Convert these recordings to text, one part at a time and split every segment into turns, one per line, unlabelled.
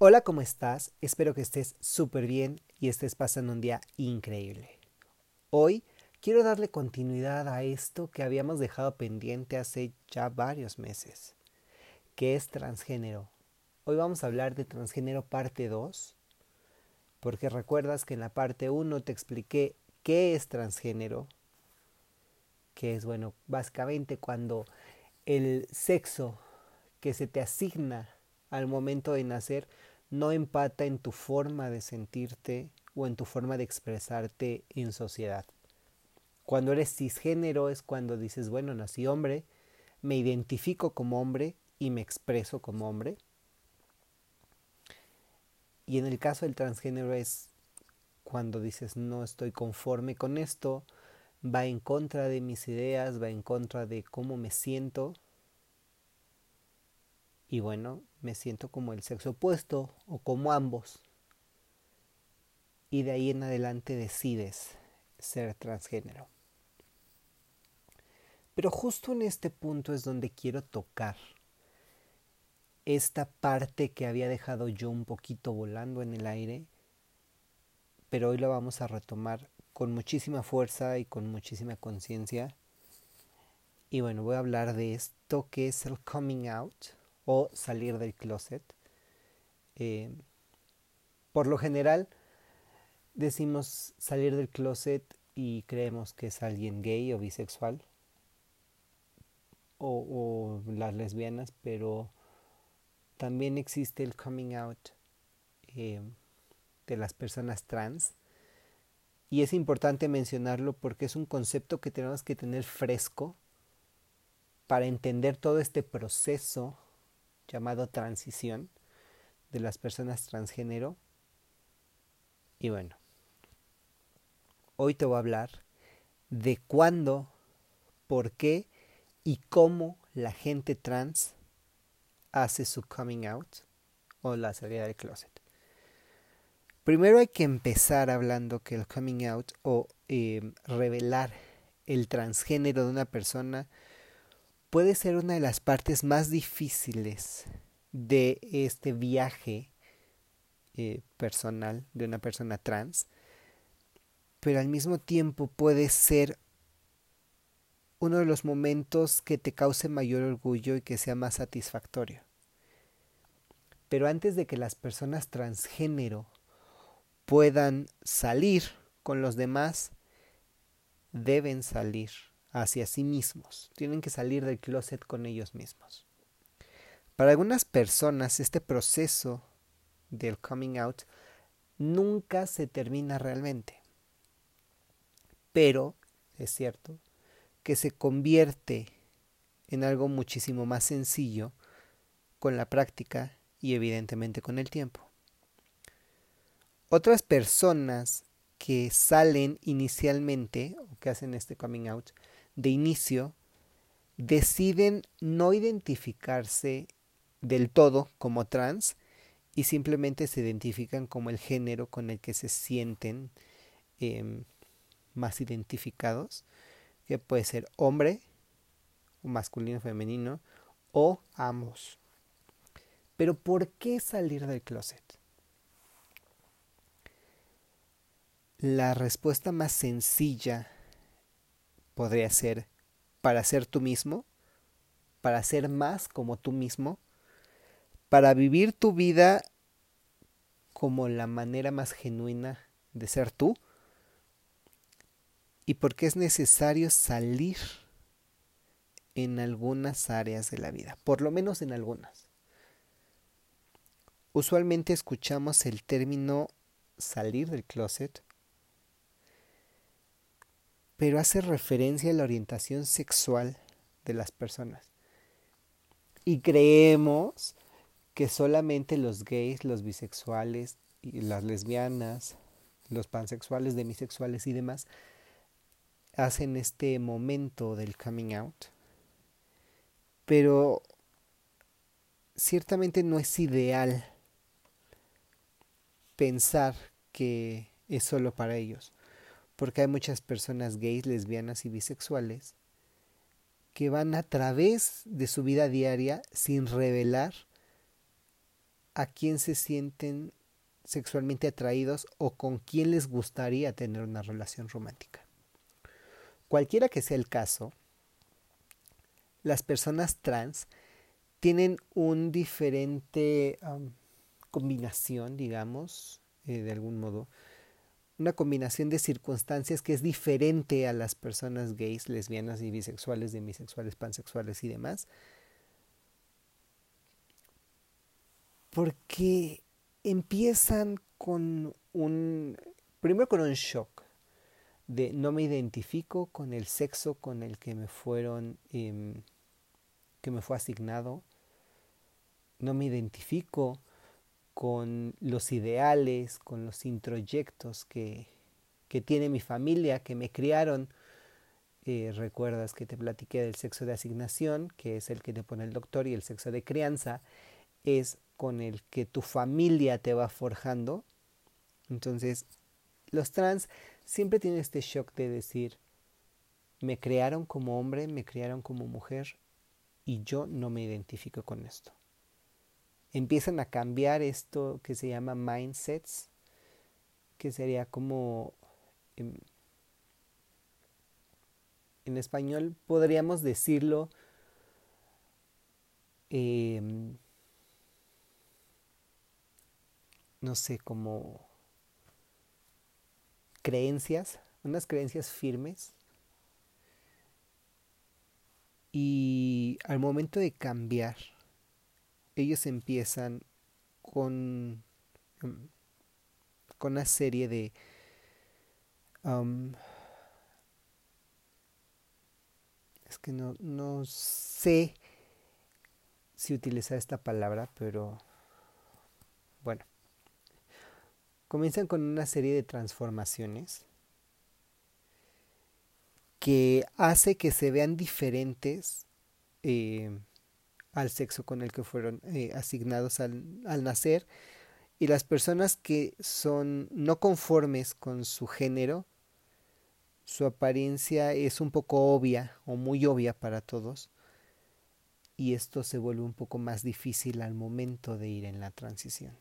Hola, ¿cómo estás? Espero que estés súper bien y estés pasando un día increíble. Hoy quiero darle continuidad a esto que habíamos dejado pendiente hace ya varios meses, que es transgénero. Hoy vamos a hablar de transgénero parte 2, porque recuerdas que en la parte 1 te expliqué qué es transgénero, que es, bueno, básicamente cuando el sexo que se te asigna al momento de nacer no empata en tu forma de sentirte o en tu forma de expresarte en sociedad. Cuando eres cisgénero es cuando dices, bueno, nací hombre, me identifico como hombre y me expreso como hombre. Y en el caso del transgénero es cuando dices, no estoy conforme con esto, va en contra de mis ideas, va en contra de cómo me siento y bueno, me siento como el sexo opuesto o como ambos. Y de ahí en adelante decides ser transgénero. Pero justo en este punto es donde quiero tocar esta parte que había dejado yo un poquito volando en el aire, pero hoy la vamos a retomar con muchísima fuerza y con muchísima conciencia. Y bueno, voy a hablar de esto que es el coming out o salir del closet. Eh, por lo general decimos salir del closet y creemos que es alguien gay o bisexual o, las lesbianas, pero también existe el coming out eh, de las personas trans. Y es importante mencionarlo porque es un concepto que tenemos que tener fresco para entender todo este proceso llamado transición de las personas transgénero. Y bueno, hoy te voy a hablar de cuándo, por qué y cómo la gente trans hace su coming out o la salida del closet. Primero hay que empezar hablando que el coming out o eh, revelar el transgénero de una persona puede ser una de las partes más difíciles de este viaje eh, personal de una persona trans, pero al mismo tiempo puede ser uno de los momentos que te cause mayor orgullo y que sea más satisfactorio. Pero antes de que las personas transgénero puedan salir con los demás, deben salir hacia sí mismos, tienen que salir del closet con ellos mismos. Para algunas personas este proceso del coming out nunca se termina realmente, pero es cierto que se convierte en algo muchísimo más sencillo con la práctica y evidentemente con el tiempo. Otras personas que salen inicialmente o que hacen este coming out de inicio deciden no identificarse del todo como trans y simplemente se identifican como el género con el que se sienten em, más identificados, que puede ser hombre, masculino, femenino, o ambos. Pero ¿por qué salir del closet? La respuesta más sencilla podría ser para ser tú mismo, para ser más como tú mismo, para vivir tu vida como la manera más genuina de ser tú y porque es necesario salir en algunas áreas de la vida, por lo menos en algunas. Usualmente escuchamos el término salir del closet pero hace referencia a la orientación sexual de las personas. Y creemos que solamente los gays, los bisexuales, y las lesbianas, los pansexuales, demisexuales y demás hacen este momento del coming out. Pero ciertamente no es ideal pensar que es solo para ellos porque hay muchas personas gays, lesbianas y bisexuales que van a través de su vida diaria sin revelar a quién se sienten sexualmente atraídos o con quién les gustaría tener una relación romántica. Cualquiera que sea el caso, las personas trans tienen un diferente combinación, digamos, eh, de algún modo, una combinación de circunstancias que es diferente a las personas gays, lesbianas y bisexuales, demisexuales, pansexuales y demás. Porque empiezan con un, primero con un shock de no me identifico con el sexo con el que me fueron, em, que me fue asignado, no me identifico con los ideales, con los introyectos que, que tiene mi familia, que me criaron. Eh, recuerdas que te platiqué del sexo de asignación, que es el que te pone el doctor, y el sexo de crianza es con el que tu familia te va forjando. Entonces, los trans siempre tienen este shock de decir, me crearon como hombre, me crearon como mujer, y yo no me identifico con esto empiezan a cambiar esto que se llama mindsets, que sería como en, em, en español podríamos decirlo em, no sé, como creencias, unas creencias firmes. Y al momento de cambiar ellos empiezan con, em, con una serie de es que no, no sé si utilizar esta palabra, pero bueno, comienzan con una serie de transformaciones que hace que se vean diferentes eh, al sexo con el que fueron eh, asignados al, al nacer y las personas que son no conformes con su género, su apariencia es un poco obvia o muy obvia para todos y esto se vuelve un poco más difícil al momento de ir en la transición.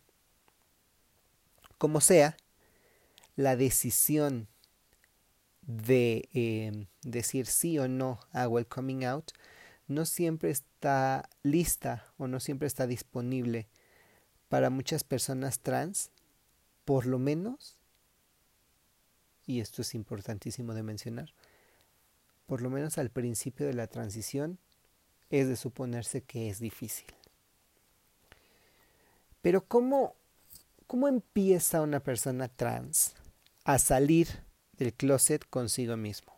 Como sea, la decisión de eh, decir sí o no hago el coming out no siempre está lista o no siempre está disponible para muchas personas trans, por lo menos, y esto es importantísimo de mencionar, por lo menos al principio de la transición es de suponerse que es difícil. Pero ¿cómo, cómo empieza una persona trans a salir del closet consigo mismo?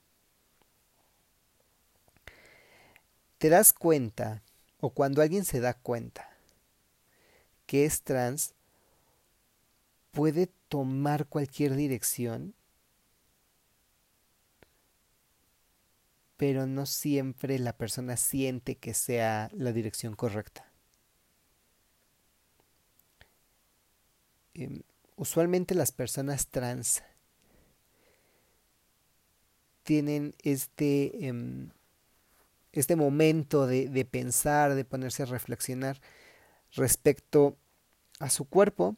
Te das cuenta, o cuando alguien se da cuenta que es trans, puede tomar cualquier dirección, pero no siempre la persona siente que sea la dirección correcta. Em, usualmente las personas trans tienen este em, este momento de, pensar, de ponerse a reflexionar respecto a su cuerpo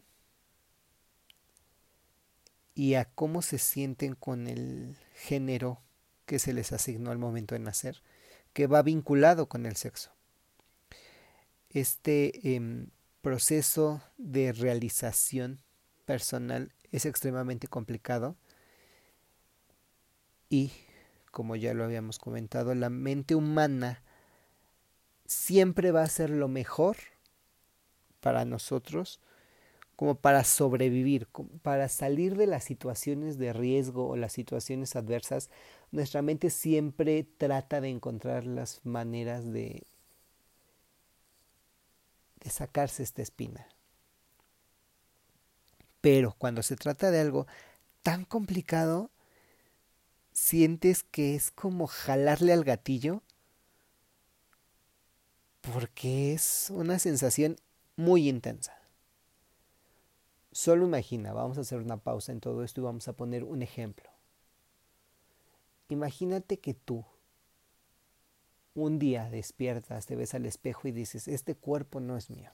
y a cómo se sienten con el género que se les asignó al momento de nacer, que va vinculado con el sexo. Este em, proceso de realización personal es extremadamente complicado y como ya lo habíamos comentado, la mente humana siempre va a ser lo mejor para nosotros como para sobrevivir, para salir de las situaciones de riesgo o las situaciones adversas, nuestra mente siempre trata de encontrar las maneras de, de sacarse esta espina. Pero cuando se trata de algo tan complicado, sientes que es como jalarle al gatillo porque es una sensación muy intensa. Solo imagina, vamos a hacer una pausa en todo esto y vamos a poner un ejemplo. Imagínate que tú un día despiertas, te ves al espejo y dices, este cuerpo no es mío.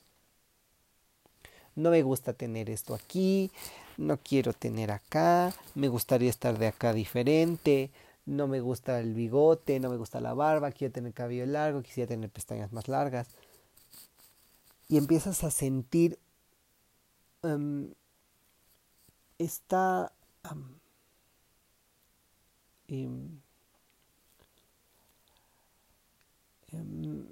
No me gusta tener esto aquí, no quiero tener acá, me gustaría estar de acá diferente, no me gusta el bigote, no me gusta la barba, quiero tener cabello largo, quisiera tener pestañas más largas. Y empiezas a sentir um, esta... Em, em,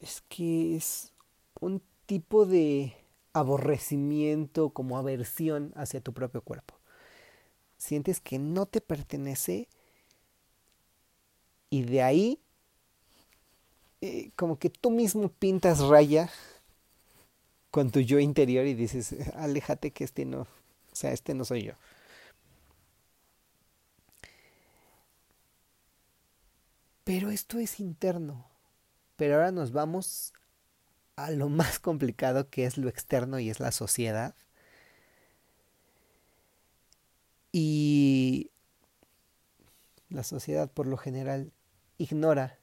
es que es un tipo de aborrecimiento, como aversión hacia tu propio cuerpo. Sientes que no te pertenece y de ahí eh, como que tú mismo pintas raya con tu yo interior y dices, aléjate que este no, o sea, este no soy yo. Pero esto es interno. Pero ahora nos vamos a lo más complicado que es lo externo y es la sociedad. Y la sociedad por lo general ignora.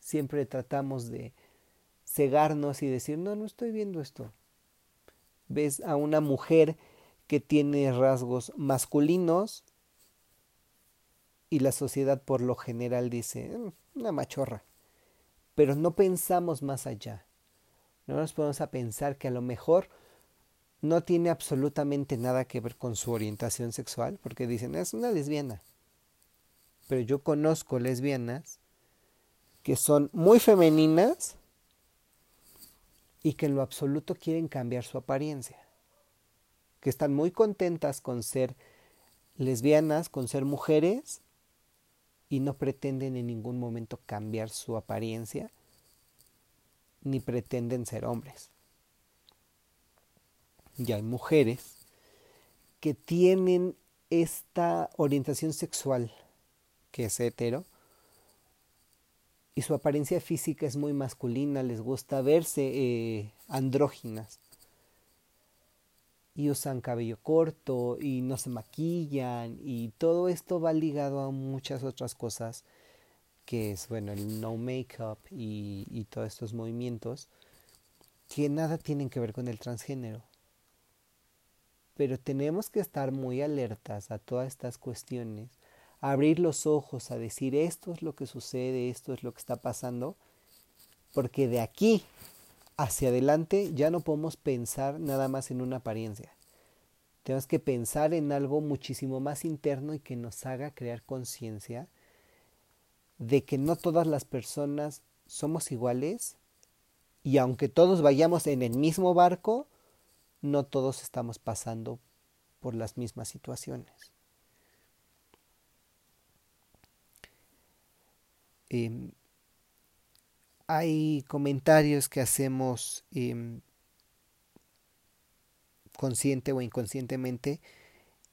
Siempre tratamos de cegarnos y decir, no, no estoy viendo esto. Ves a una mujer que tiene rasgos masculinos y la sociedad por lo general dice, mm, una machorra. Pero no pensamos más allá. No nos podemos a pensar que a lo mejor no tiene absolutamente nada que ver con su orientación sexual, porque dicen, es una lesbiana. Pero yo conozco lesbianas que son muy femeninas y que en lo absoluto quieren cambiar su apariencia. Que están muy contentas con ser lesbianas, con ser mujeres y no pretenden en ningún momento cambiar su apariencia ni pretenden ser hombres. Y hay mujeres que tienen esta orientación sexual que es hetero y su apariencia física es muy masculina, les gusta verse eh, andróginas y usan cabello corto y no se maquillan y todo esto va ligado a muchas otras cosas que es bueno el no makeup y, y todos estos movimientos que nada tienen que ver con el transgénero pero tenemos que estar muy alertas a todas estas cuestiones abrir los ojos a decir esto es lo que sucede, esto es lo que está pasando, porque de aquí hacia adelante ya no podemos pensar nada más en una apariencia. Tenemos que pensar en algo muchísimo más interno y que nos haga crear conciencia de que no todas las personas somos iguales y aunque todos vayamos en el mismo barco, no todos estamos pasando por las mismas situaciones. Em, hay comentarios que hacemos em, consciente o inconscientemente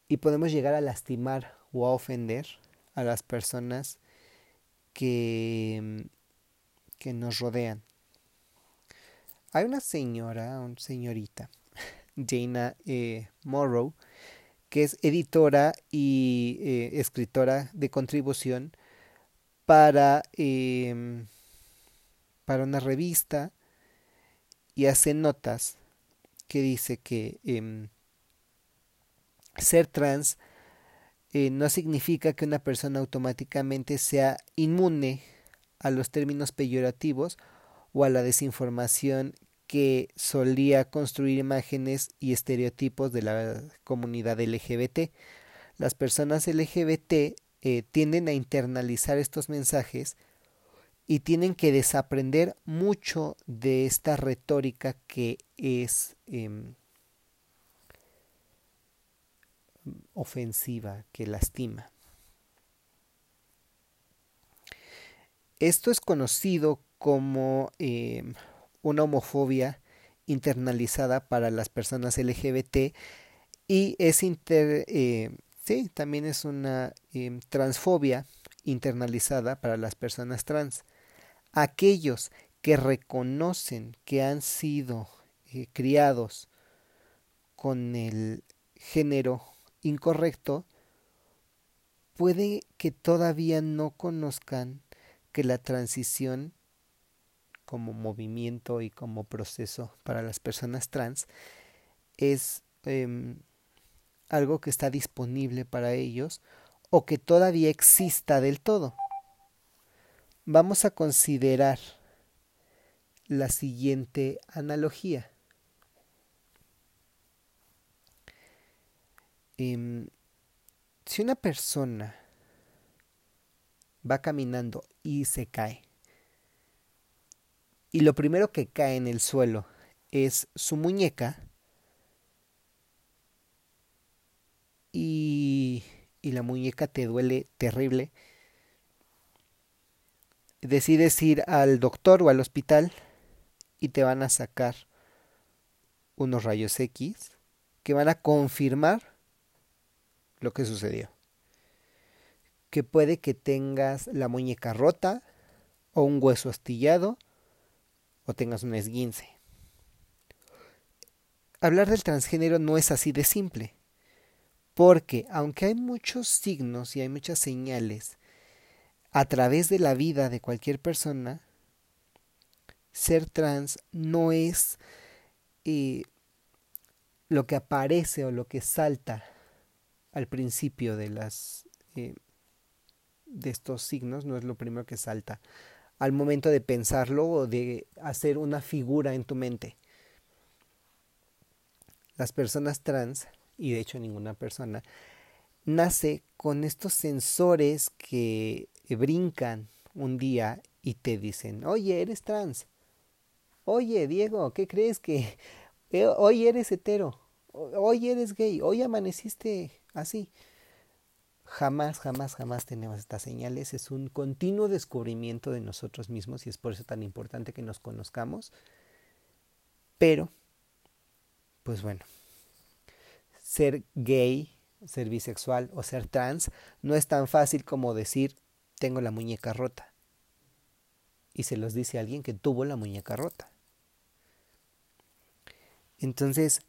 y podemos llegar a lastimar o a ofender a las personas que, nos rodean. Hay una señora, una señorita, Jaina eh, Morrow, que es editora y eh, escritora de contribución para, em, para una revista y hace notas que dice que em, ser trans eh, no significa que una persona automáticamente sea inmune a los términos peyorativos o a la desinformación que solía construir imágenes y estereotipos de la comunidad LGBT. Las personas LGBT eh, tienden a internalizar estos mensajes y tienen que desaprender mucho de esta retórica que es em, ofensiva, que lastima. Esto es conocido como em, una homofobia internalizada para las personas LGBT y es eh, Sí, también es una em, transfobia internalizada para las personas trans. Aquellos que reconocen que han sido eh, criados con el género incorrecto, puede que todavía no conozcan que la transición como movimiento y como proceso para las personas trans es em, algo que está disponible para ellos o que todavía exista del todo. Vamos a considerar la siguiente analogía. Em, si una persona va caminando y se cae, y lo primero que cae en el suelo es su muñeca, y, y la muñeca te duele terrible, decides ir al doctor o al hospital y te van a sacar unos rayos X que van a confirmar lo que sucedió. Que puede que tengas la muñeca rota o un hueso astillado o tengas un esguince. Hablar del transgénero no es así de simple, porque aunque hay muchos signos y hay muchas señales a través de la vida de cualquier persona, ser trans no es eh, lo que aparece o lo que salta al principio de las eh, de estos signos no es lo primero que salta al momento de pensarlo o de hacer una figura en tu mente. Las personas trans, y de hecho ninguna persona, nace con estos sensores que brincan un día y te dicen, oye, eres trans. Oye, Diego, ¿qué crees que eh, hoy eres hetero? Hoy eres gay, hoy amaneciste así. Jamás, jamás, jamás tenemos estas señales. Es un continuo descubrimiento de nosotros mismos y es por eso tan importante que nos conozcamos. Pero, pues bueno, ser gay, ser bisexual o ser trans no es tan fácil como decir tengo la muñeca rota. Y se los dice alguien que tuvo la muñeca rota. Entonces,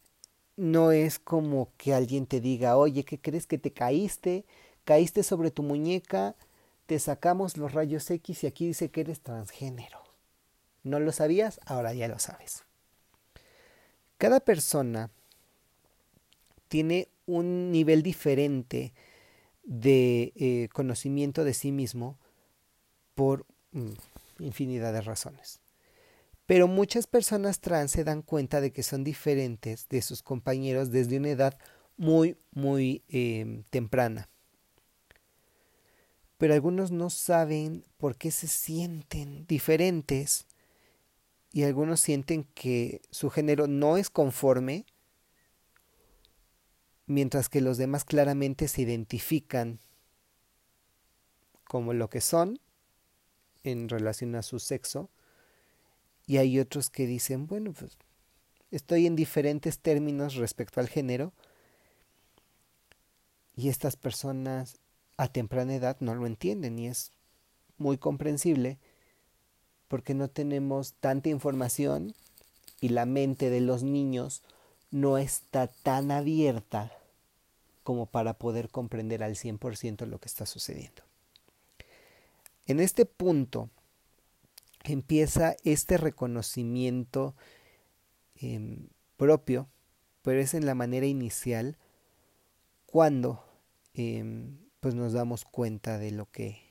no es como que alguien te diga, oye, ¿qué crees que te caíste? Caíste sobre tu muñeca, te sacamos los rayos X y aquí dice que eres transgénero. ¿No lo sabías? Ahora ya lo sabes. Cada persona tiene un nivel diferente de eh, conocimiento de sí mismo por mm, infinidad de razones. Pero muchas personas trans se dan cuenta de que son diferentes de sus compañeros desde una edad muy, muy em, temprana. Pero algunos no saben por qué se sienten diferentes y algunos sienten que su género no es conforme, mientras que los demás claramente se identifican como lo que son en relación a su sexo y hay otros que dicen, bueno, pues estoy en diferentes términos respecto al género y estas personas a temprana edad no lo entienden y es muy comprensible porque no tenemos tanta información y la mente de los niños no está tan abierta como para poder comprender al 100% lo que está sucediendo. En este punto, empieza este reconocimiento em, propio, pero es en la manera inicial cuando em, pues nos damos cuenta de lo que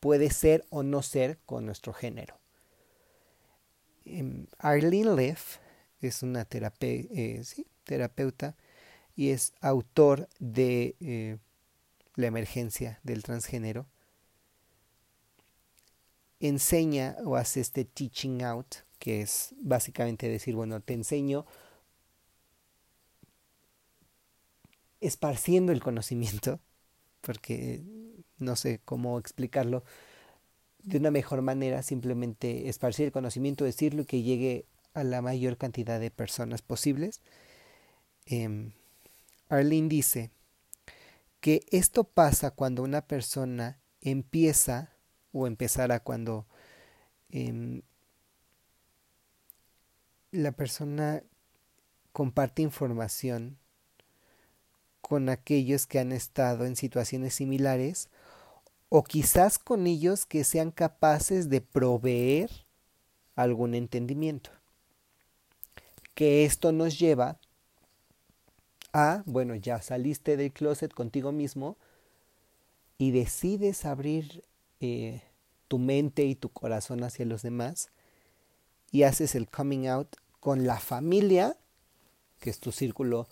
puede ser o no ser con nuestro género. Em, Arlene Leff es una eh, terapeuta y es autor de eh, La emergencia del transgénero enseña o hace este teaching out, que es básicamente decir, bueno, te enseño esparciendo el conocimiento, porque no sé cómo explicarlo de una mejor manera, simplemente esparcir el conocimiento, decirlo y que llegue a la mayor cantidad de personas posibles. Eh, Arlene dice que esto pasa cuando una persona empieza o empezara cuando em, la persona comparte información con aquellos que han estado en situaciones similares o quizás con ellos que sean capaces de proveer algún entendimiento. Que esto nos lleva a, bueno, ya saliste del closet contigo mismo y decides abrir eh, tu mente y tu corazón hacia los demás y haces el coming out con la familia, que es tu círculo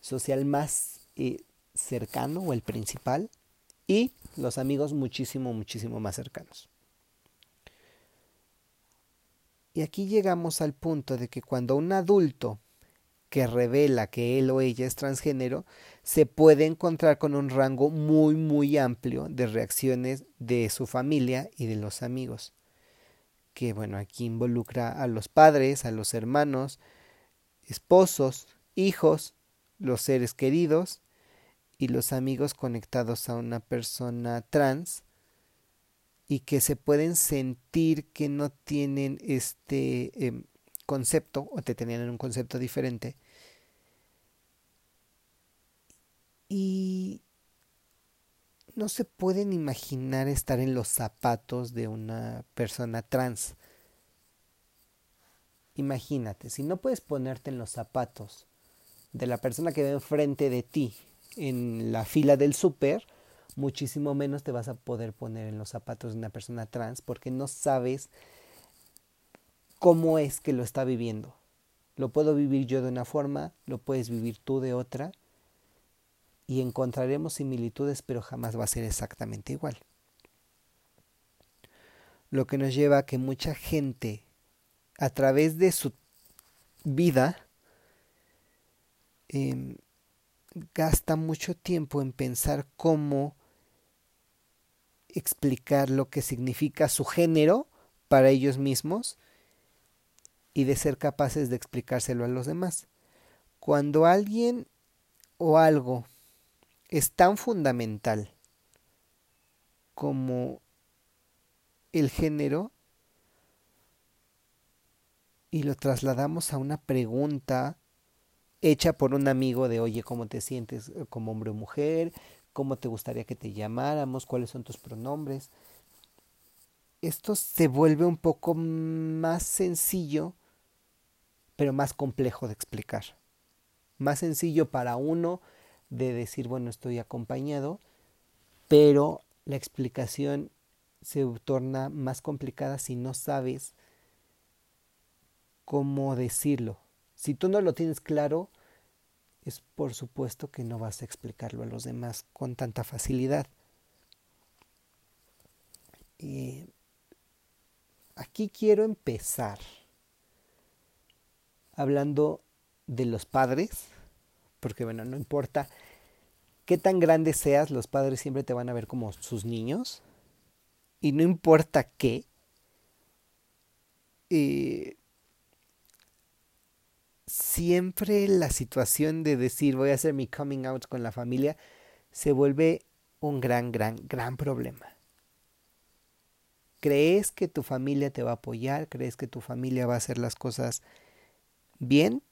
social más eh, cercano o el principal, y los amigos muchísimo, muchísimo más cercanos. Y aquí llegamos al punto de que cuando un adulto que revela que él o ella es transgénero, se puede encontrar con un rango muy, muy amplio de reacciones de su familia y de los amigos. Que bueno, aquí involucra a los padres, a los hermanos, esposos, hijos, los seres queridos y los amigos conectados a una persona trans y que se pueden sentir que no tienen este em, concepto o te tenían un concepto diferente. Y no se pueden imaginar estar en los zapatos de una persona trans. Imagínate, si no puedes ponerte en los zapatos de la persona que ve enfrente de ti en la fila del súper, muchísimo menos te vas a poder poner en los zapatos de una persona trans porque no sabes cómo es que lo está viviendo. Lo puedo vivir yo de una forma, lo puedes vivir tú de otra y encontraremos similitudes, pero jamás va a ser exactamente igual. Lo que nos lleva a que mucha gente, a través de su vida, em, gasta mucho tiempo en pensar cómo explicar lo que significa su género para ellos mismos y de ser capaces de explicárselo a los demás. Cuando alguien o algo es tan fundamental como el género y lo trasladamos a una pregunta hecha por un amigo de, oye, ¿cómo te sientes como hombre o mujer? ¿Cómo te gustaría que te llamáramos? ¿Cuáles son tus pronombres? Esto se vuelve un poco más sencillo pero más complejo de explicar. Más sencillo para uno de decir, bueno, estoy acompañado, pero la explicación se torna más complicada si no sabes cómo decirlo. Si tú no lo tienes claro, es por supuesto que no vas a explicarlo a los demás con tanta facilidad. Eh, aquí quiero empezar hablando de los padres, porque bueno, no importa qué tan grande seas, los padres siempre te van a ver como sus niños, y no importa qué, eh, siempre la situación de decir voy a hacer mi coming out con la familia se vuelve un gran, gran, gran problema. ¿Crees que tu familia te va a apoyar? ¿Crees que tu familia va a hacer las cosas bien,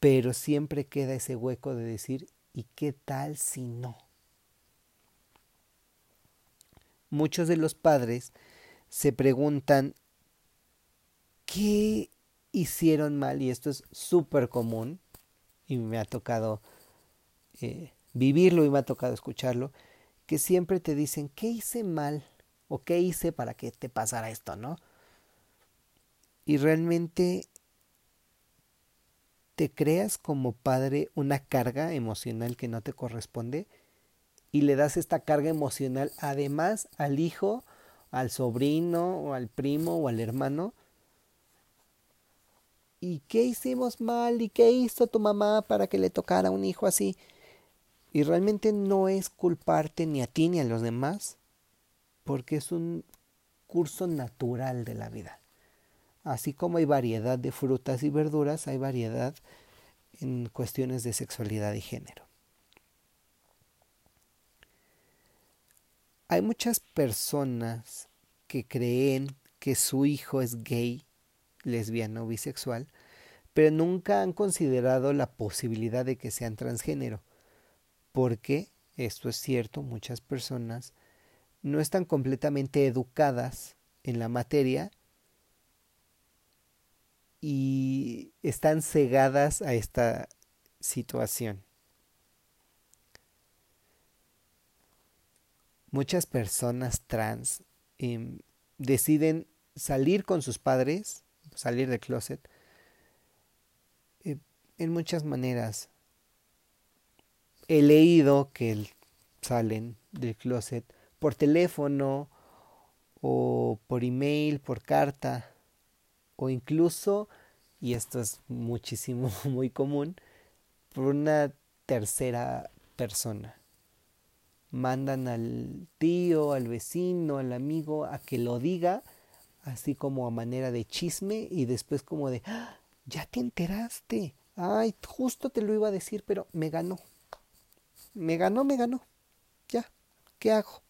pero siempre queda ese hueco de decir, ¿y qué tal si no? Muchos de los padres se preguntan, ¿qué hicieron mal? Y esto es súper común, y me ha tocado eh, vivirlo y me ha tocado escucharlo, que siempre te dicen, ¿qué hice mal? ¿O qué hice para que te pasara esto, no? Y realmente te creas como padre una carga emocional que no te corresponde y le das esta carga emocional además al hijo, al sobrino o al primo o al hermano. ¿Y qué hicimos mal? ¿Y qué hizo tu mamá para que le tocara un hijo así? Y realmente no es culparte ni a ti ni a los demás, porque es un curso natural de la vida. Así como hay variedad de frutas y verduras, hay variedad en cuestiones de sexualidad y género. Hay muchas personas que creen que su hijo es gay, lesbiano o bisexual, pero nunca han considerado la posibilidad de que sean transgénero. Porque, esto es cierto, muchas personas no están completamente educadas en la materia y están cegadas a esta situación. Muchas personas trans em, deciden salir con sus padres, salir del closet, eh, en muchas maneras. He leído que salen del closet por teléfono o por email, por carta o incluso, y esto es muchísimo, muy común, por una tercera persona. Mandan al tío, al vecino, al amigo a que lo diga, así como a manera de chisme y después como de, ¡Ah! ya te enteraste. Ay, justo te lo iba a decir, pero me ganó. Me ganó, me ganó. Ya, ¿qué hago?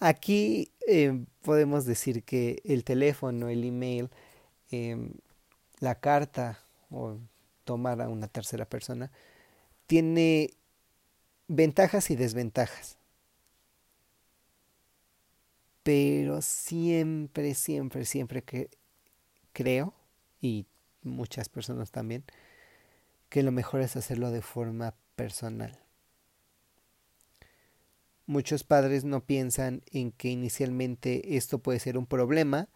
Aquí em, podemos decir que el teléfono, el email, em, la carta o tomar a una tercera persona tiene ventajas y desventajas. Pero siempre, siempre, siempre que creo, y muchas personas también, que lo mejor es hacerlo de forma personal. Muchos padres no piensan en que inicialmente esto puede ser un problema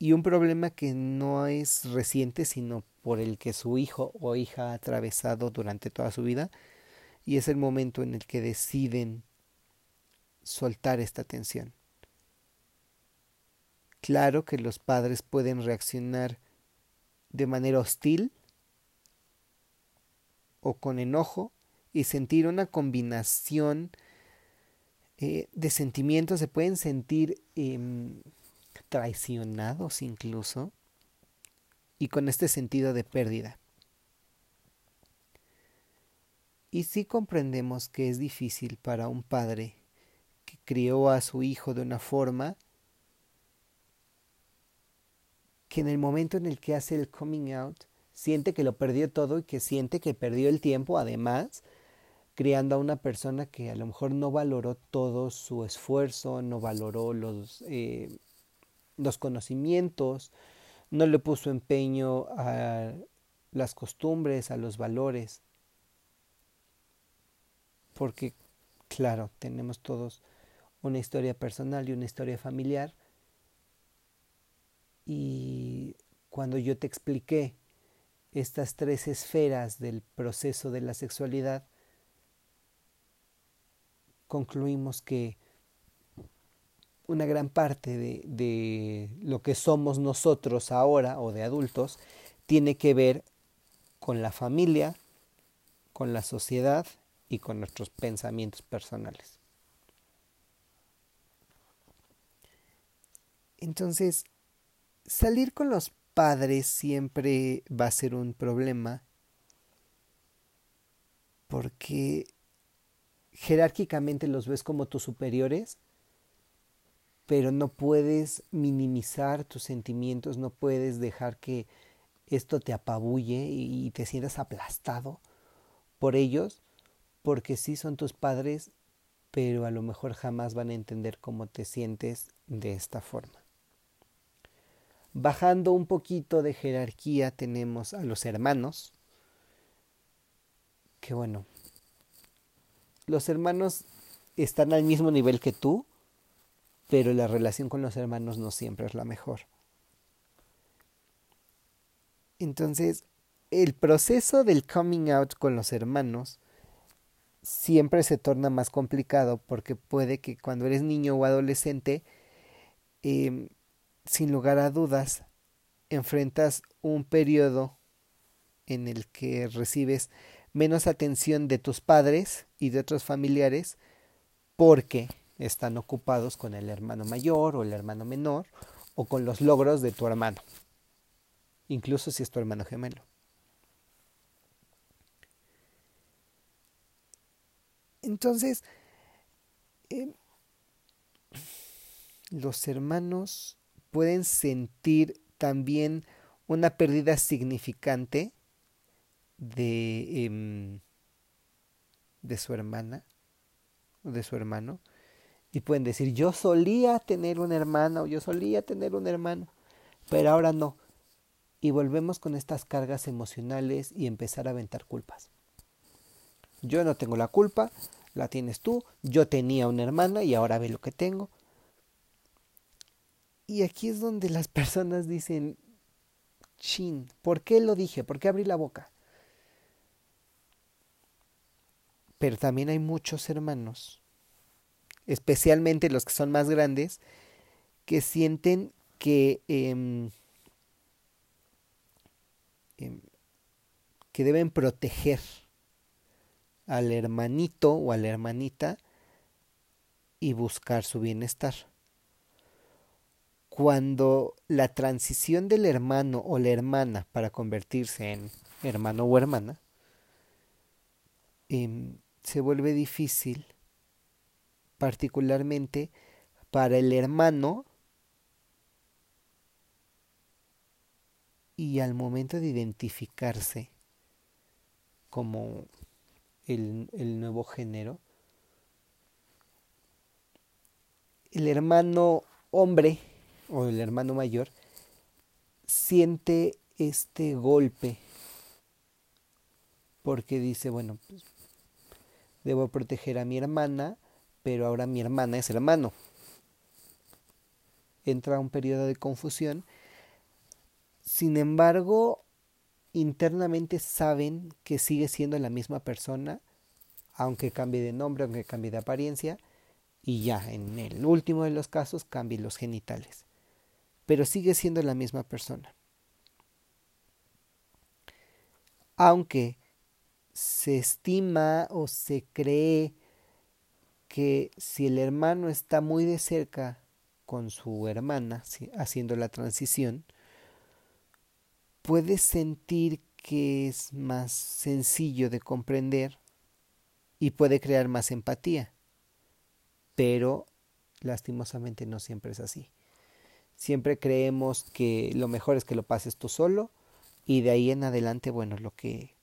y un problema que no es reciente sino por el que su hijo o hija ha atravesado durante toda su vida y es el momento en el que deciden soltar esta tensión. Claro que los padres pueden reaccionar de manera hostil o con enojo y sentir una combinación eh, de sentimientos, se pueden sentir em, traicionados incluso y con este sentido de pérdida. Y sí comprendemos que es difícil para un padre que crió a su hijo de una forma que en el momento en el que hace el coming out siente que lo perdió todo y que siente que perdió el tiempo además criando a una persona que a lo mejor no valoró todo su esfuerzo, no valoró los, eh, los conocimientos, no le puso empeño a las costumbres, a los valores. Porque, claro, tenemos todos una historia personal y una historia familiar. Y cuando yo te expliqué estas tres esferas del proceso de la sexualidad, concluimos que una gran parte de, lo que somos nosotros ahora o de adultos tiene que ver con la familia, con la sociedad y con nuestros pensamientos personales. Entonces, salir con los padres siempre va a ser un problema porque jerárquicamente los ves como tus superiores, pero no puedes minimizar tus sentimientos, no puedes dejar que esto te apabulle y te sientas aplastado por ellos, porque sí son tus padres, pero a lo mejor jamás van a entender cómo te sientes de esta forma. Bajando un poquito de jerarquía tenemos a los hermanos, que bueno, los hermanos están al mismo nivel que tú, pero la relación con los hermanos no siempre es la mejor. Entonces, el proceso del coming out con los hermanos siempre se torna más complicado porque puede que cuando eres niño o adolescente, em, sin lugar a dudas, enfrentas un periodo en el que recibes menos atención de tus padres y de otros familiares porque están ocupados con el hermano mayor o el hermano menor o con los logros de tu hermano, incluso si es tu hermano gemelo. Entonces, em, los hermanos pueden sentir también una pérdida significante de, em, de su hermana o de su hermano y pueden decir yo solía tener una hermana o yo solía tener un hermano pero ahora no. Y volvemos con estas cargas emocionales y empezar a aventar culpas. Yo no tengo la culpa, la tienes tú, yo tenía una hermana y ahora ve lo que tengo. Y aquí es donde las personas dicen, chin, ¿por qué lo dije? ¿Por qué abrí la boca? Pero también hay muchos hermanos, especialmente los que son más grandes, que sienten que, em, em, que deben proteger al hermanito o a la hermanita y buscar su bienestar. Cuando la transición del hermano o la hermana para convertirse en hermano o hermana em, se vuelve difícil, particularmente para el hermano y al momento de identificarse como el, el nuevo género, el hermano hombre o el hermano mayor siente este golpe porque dice, bueno, pues, debo proteger a mi hermana, pero ahora mi hermana es hermano. Entra un periodo de confusión. Sin embargo, internamente saben que sigue siendo la misma persona, aunque cambie de nombre, aunque cambie de apariencia, y ya, en el último de los casos, cambie los genitales. Pero sigue siendo la misma persona. Aunque se estima o se cree que si el hermano está muy de cerca con su hermana, haciendo la transición, puede sentir que es más sencillo de comprender y puede crear más empatía. Pero lastimosamente no siempre es así. Siempre creemos que lo mejor es que lo pases tú solo y de ahí en adelante, bueno, lo que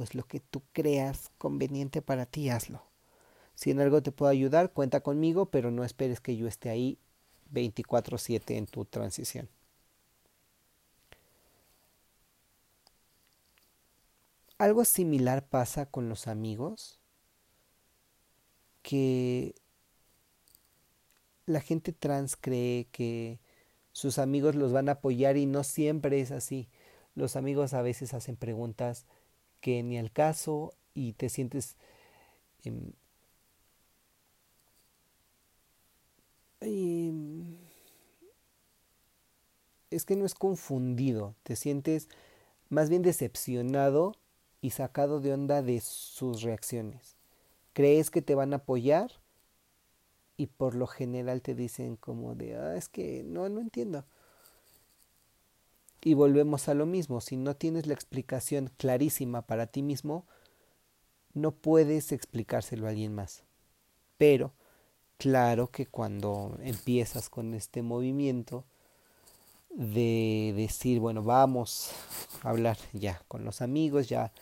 pues lo que tú creas conveniente para ti, hazlo. Si en algo te puedo ayudar, cuenta conmigo, pero no esperes que yo esté ahí 24/7 en tu transición. Algo similar pasa con los amigos, que la gente trans cree que sus amigos los van a apoyar y no siempre es así. Los amigos a veces hacen preguntas que ni al caso y te sientes em, es que no es confundido, te sientes más bien decepcionado y sacado de onda de sus reacciones. Crees que te van a apoyar y por lo general te dicen como de, ah, es que no, no entiendo. Y volvemos a lo mismo, si no tienes la explicación clarísima para ti mismo, no puedes explicárselo a alguien más. Pero, claro que cuando empiezas con este movimiento de decir, bueno, vamos a hablar ya con los amigos, ya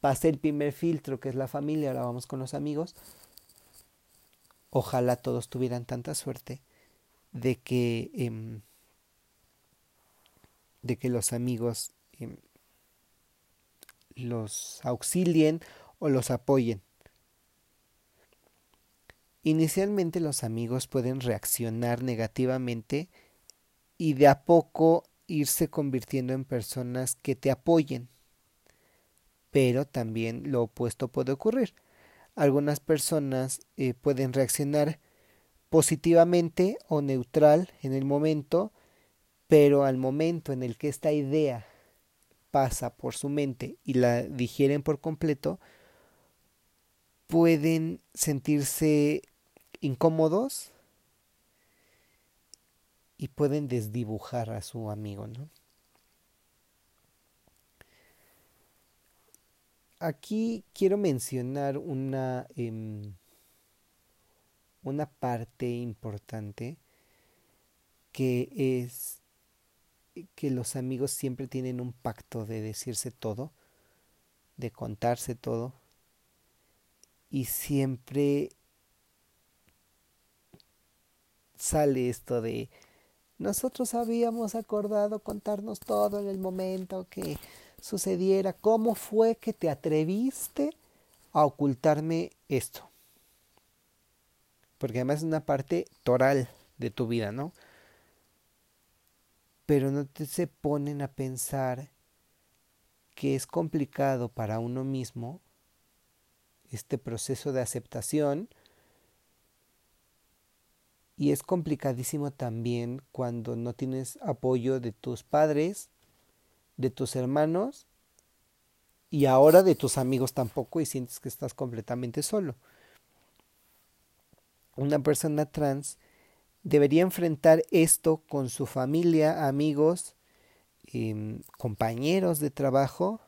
pasé el primer filtro que es la familia, ahora vamos con los amigos. Ojalá todos tuvieran tanta suerte de que em, de que los amigos em, los auxilien o los apoyen. Inicialmente los amigos pueden reaccionar negativamente y de a poco irse convirtiendo en personas que te apoyen. Pero también lo opuesto puede ocurrir. Algunas personas eh, pueden reaccionar positivamente o neutral en el momento pero al momento en el que esta idea pasa por su mente y la digieren por completo, pueden sentirse incómodos y pueden desdibujar a su amigo, ¿no? Aquí quiero mencionar una, em, una parte importante que es que los amigos siempre tienen un pacto de decirse todo, de contarse todo, y siempre sale esto de nosotros habíamos acordado contarnos todo en el momento que sucediera. ¿Cómo fue que te atreviste a ocultarme esto? Porque además es una parte toral de tu vida, ¿no? Pero no te se ponen a pensar que es complicado para uno mismo este proceso de aceptación y es complicadísimo también cuando no tienes apoyo de tus padres, de tus hermanos y ahora de tus amigos tampoco y sientes que estás completamente solo. Una persona trans debería enfrentar esto con su familia, amigos, em, compañeros de trabajo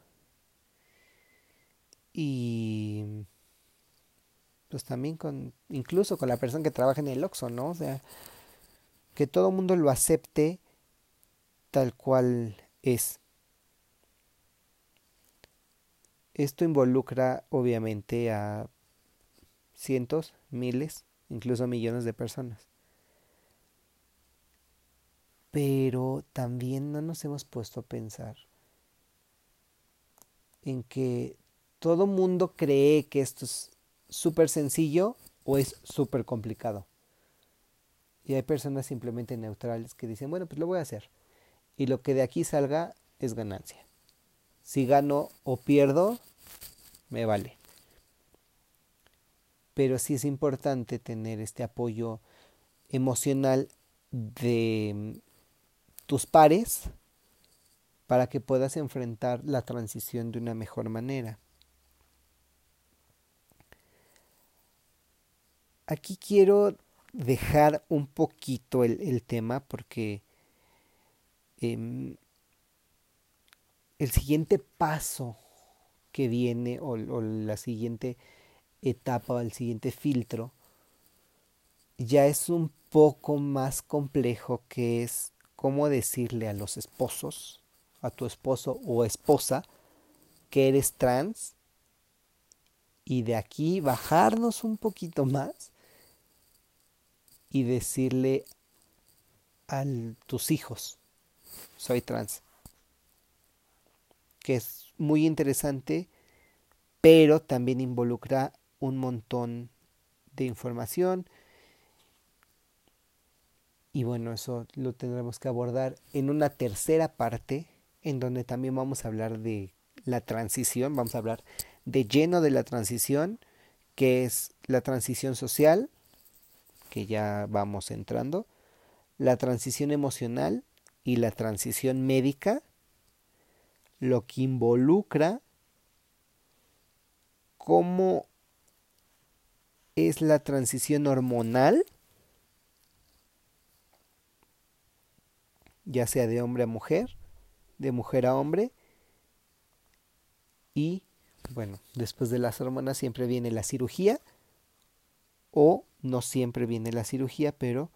y pues también con, incluso con la persona que trabaja en el Oxxo, ¿no? O sea, que todo el mundo lo acepte tal cual es. Esto involucra obviamente a cientos, miles, incluso millones de personas. Pero también no nos hemos puesto a pensar en que todo mundo cree que esto es súper sencillo o es súper complicado. Y hay personas simplemente neutrales que dicen, bueno, pues lo voy a hacer. Y lo que de aquí salga es ganancia. Si gano o pierdo, me vale. Pero sí es importante tener este apoyo emocional de tus pares para que puedas enfrentar la transición de una mejor manera. aquí quiero dejar un poquito el, tema porque em, el siguiente paso que viene o, la siguiente etapa o el siguiente filtro ya es un poco más complejo que es cómo decirle a los esposos, a tu esposo o esposa que eres trans y de aquí bajarnos un poquito más y decirle a tus hijos, soy trans. Que es muy interesante, pero también involucra un montón de información. Y bueno, eso lo tendremos que abordar en una tercera parte, en donde también vamos a hablar de la transición, vamos a hablar de lleno de la transición, que es la transición social, que ya vamos entrando, la transición emocional y la transición médica, lo que involucra cómo es la transición hormonal, ya sea de hombre a mujer, de mujer a hombre, y bueno, después de las hormonas siempre viene la cirugía o no siempre viene la cirugía, pero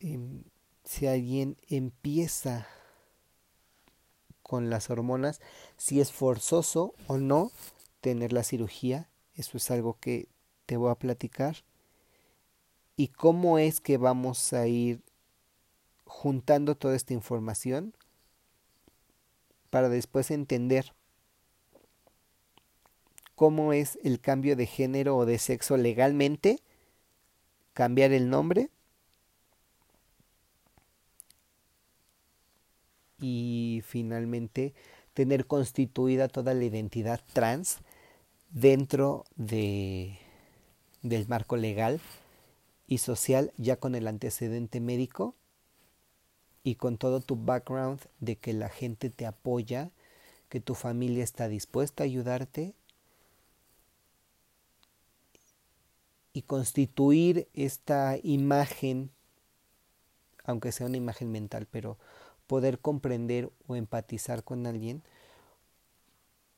em, si alguien empieza con las hormonas, si es forzoso o no tener la cirugía, eso es algo que te voy a platicar. Y cómo es que vamos a ir juntando toda esta información para después entender cómo es el cambio de género o de sexo legalmente, cambiar el nombre y finalmente tener constituida toda la identidad trans dentro de, del marco legal y social ya con el antecedente médico y con todo tu background de que la gente te apoya, que tu familia está dispuesta a ayudarte y constituir esta imagen, aunque sea una imagen mental, pero poder comprender o empatizar con alguien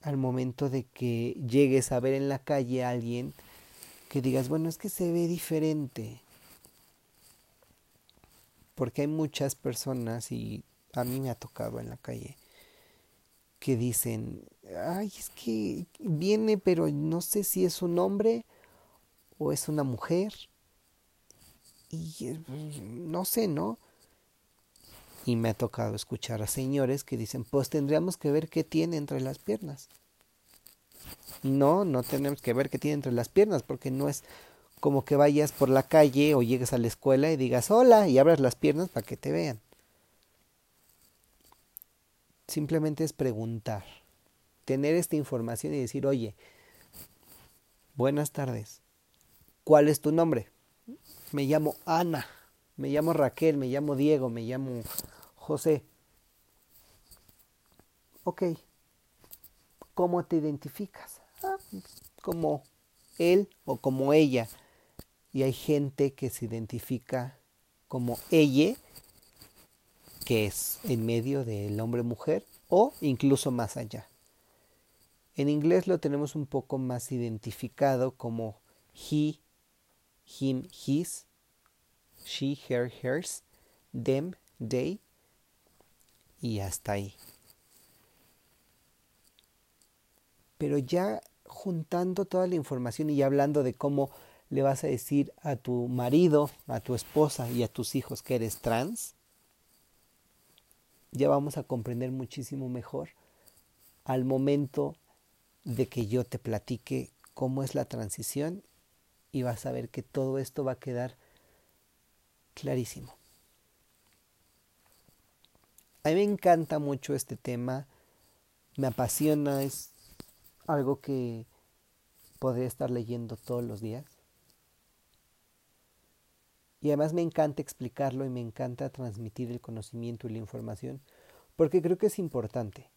al momento de que llegues a ver en la calle a alguien que digas, bueno, es que se ve diferente. Porque hay muchas personas, y a mí me ha tocado en la calle, que dicen, ay, es que viene, pero no sé si es un hombre o es una mujer y no sé, ¿no? Y me ha tocado escuchar a señores que dicen, pues tendríamos que ver qué tiene entre las piernas. No, no tenemos que ver qué tiene entre las piernas, porque no es como que vayas por la calle o llegues a la escuela y digas hola y abras las piernas para que te vean. Simplemente es preguntar, tener esta información y decir, oye, buenas tardes, ¿cuál es tu nombre? Me llamo Ana, me llamo Raquel, me llamo Diego, me llamo José. Ok, ¿cómo te identificas? Ah, como él o como ella y hay gente que se identifica como ella, que es en medio del hombre-mujer, o incluso más allá. En inglés lo tenemos un poco más identificado como he, him, his, she, her, hers, them, they, y hasta ahí. Pero ya juntando toda la información y ya hablando de cómo le vas a decir a tu marido, a tu esposa y a tus hijos que eres trans, ya vamos a comprender muchísimo mejor al momento de que yo te platique cómo es la transición y vas a ver que todo esto va a quedar clarísimo. A mí me encanta mucho este tema, me apasiona, es algo que podría estar leyendo todos los días. Y además me encanta explicarlo y me encanta transmitir el conocimiento y la información porque creo que es importante.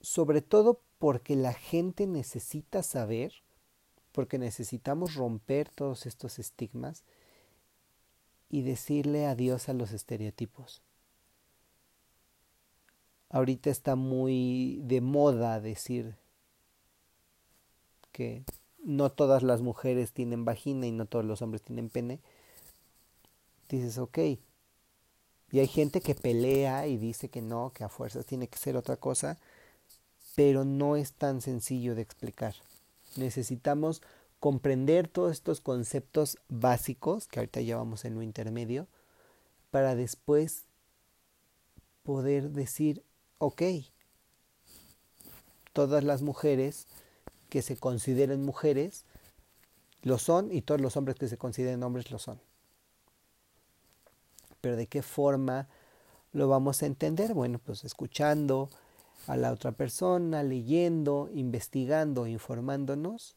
Sobre todo porque la gente necesita saber, porque necesitamos romper todos estos estigmas y decirle adiós a los estereotipos. Ahorita está muy de moda decir que no todas las mujeres tienen vagina y no todos los hombres tienen pene dices, ok. Y hay gente que pelea y dice que no, que a fuerzas tiene que ser otra cosa, pero no es tan sencillo de explicar. Necesitamos comprender todos estos conceptos básicos, que ahorita ya vamos en lo intermedio, para después poder decir, ok, todas las mujeres que se consideren mujeres lo son y todos los hombres que se consideren hombres lo son pero ¿de qué forma lo vamos a entender? Bueno, pues escuchando a la otra persona, leyendo, investigando, informándonos,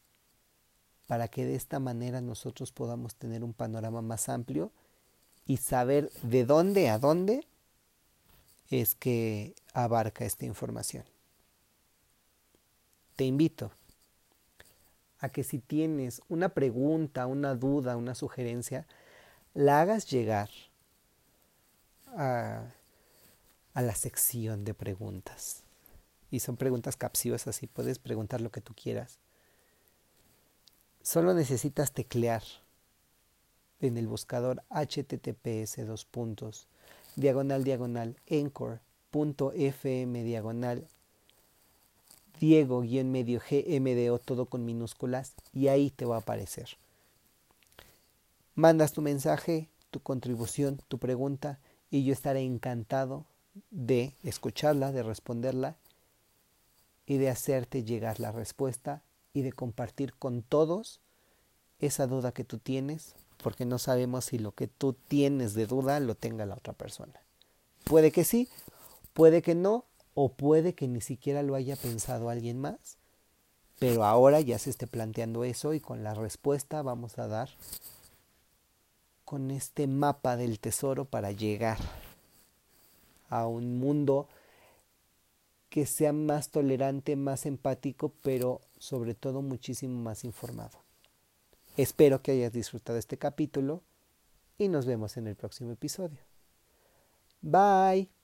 para que de esta manera nosotros podamos tener un panorama más amplio y saber de dónde a dónde es que abarca esta información. Te invito a que si tienes una pregunta, una duda, una sugerencia, la hagas llegar a, la sección de preguntas. Y son preguntas capciosas y puedes preguntar lo que tú quieras. Solo necesitas teclear en el buscador https dos puntos diagonal diagonal encore.fm diagonal Diego guion medio GMDO todo con minúsculas y ahí te va a aparecer. Mandas tu mensaje, tu contribución, tu pregunta y yo estaré encantado de escucharla, de responderla y de hacerte llegar la respuesta y de compartir con todos esa duda que tú tienes, porque no sabemos si lo que tú tienes de duda lo tenga la otra persona. Puede que sí, puede que no, o puede que ni siquiera lo haya pensado alguien más, pero ahora ya se esté planteando eso y con la respuesta vamos a dar con este mapa del tesoro para llegar a un mundo que sea más tolerante, más empático, pero sobre todo muchísimo más informado. Espero que hayas disfrutado este capítulo y nos vemos en el próximo episodio. Bye.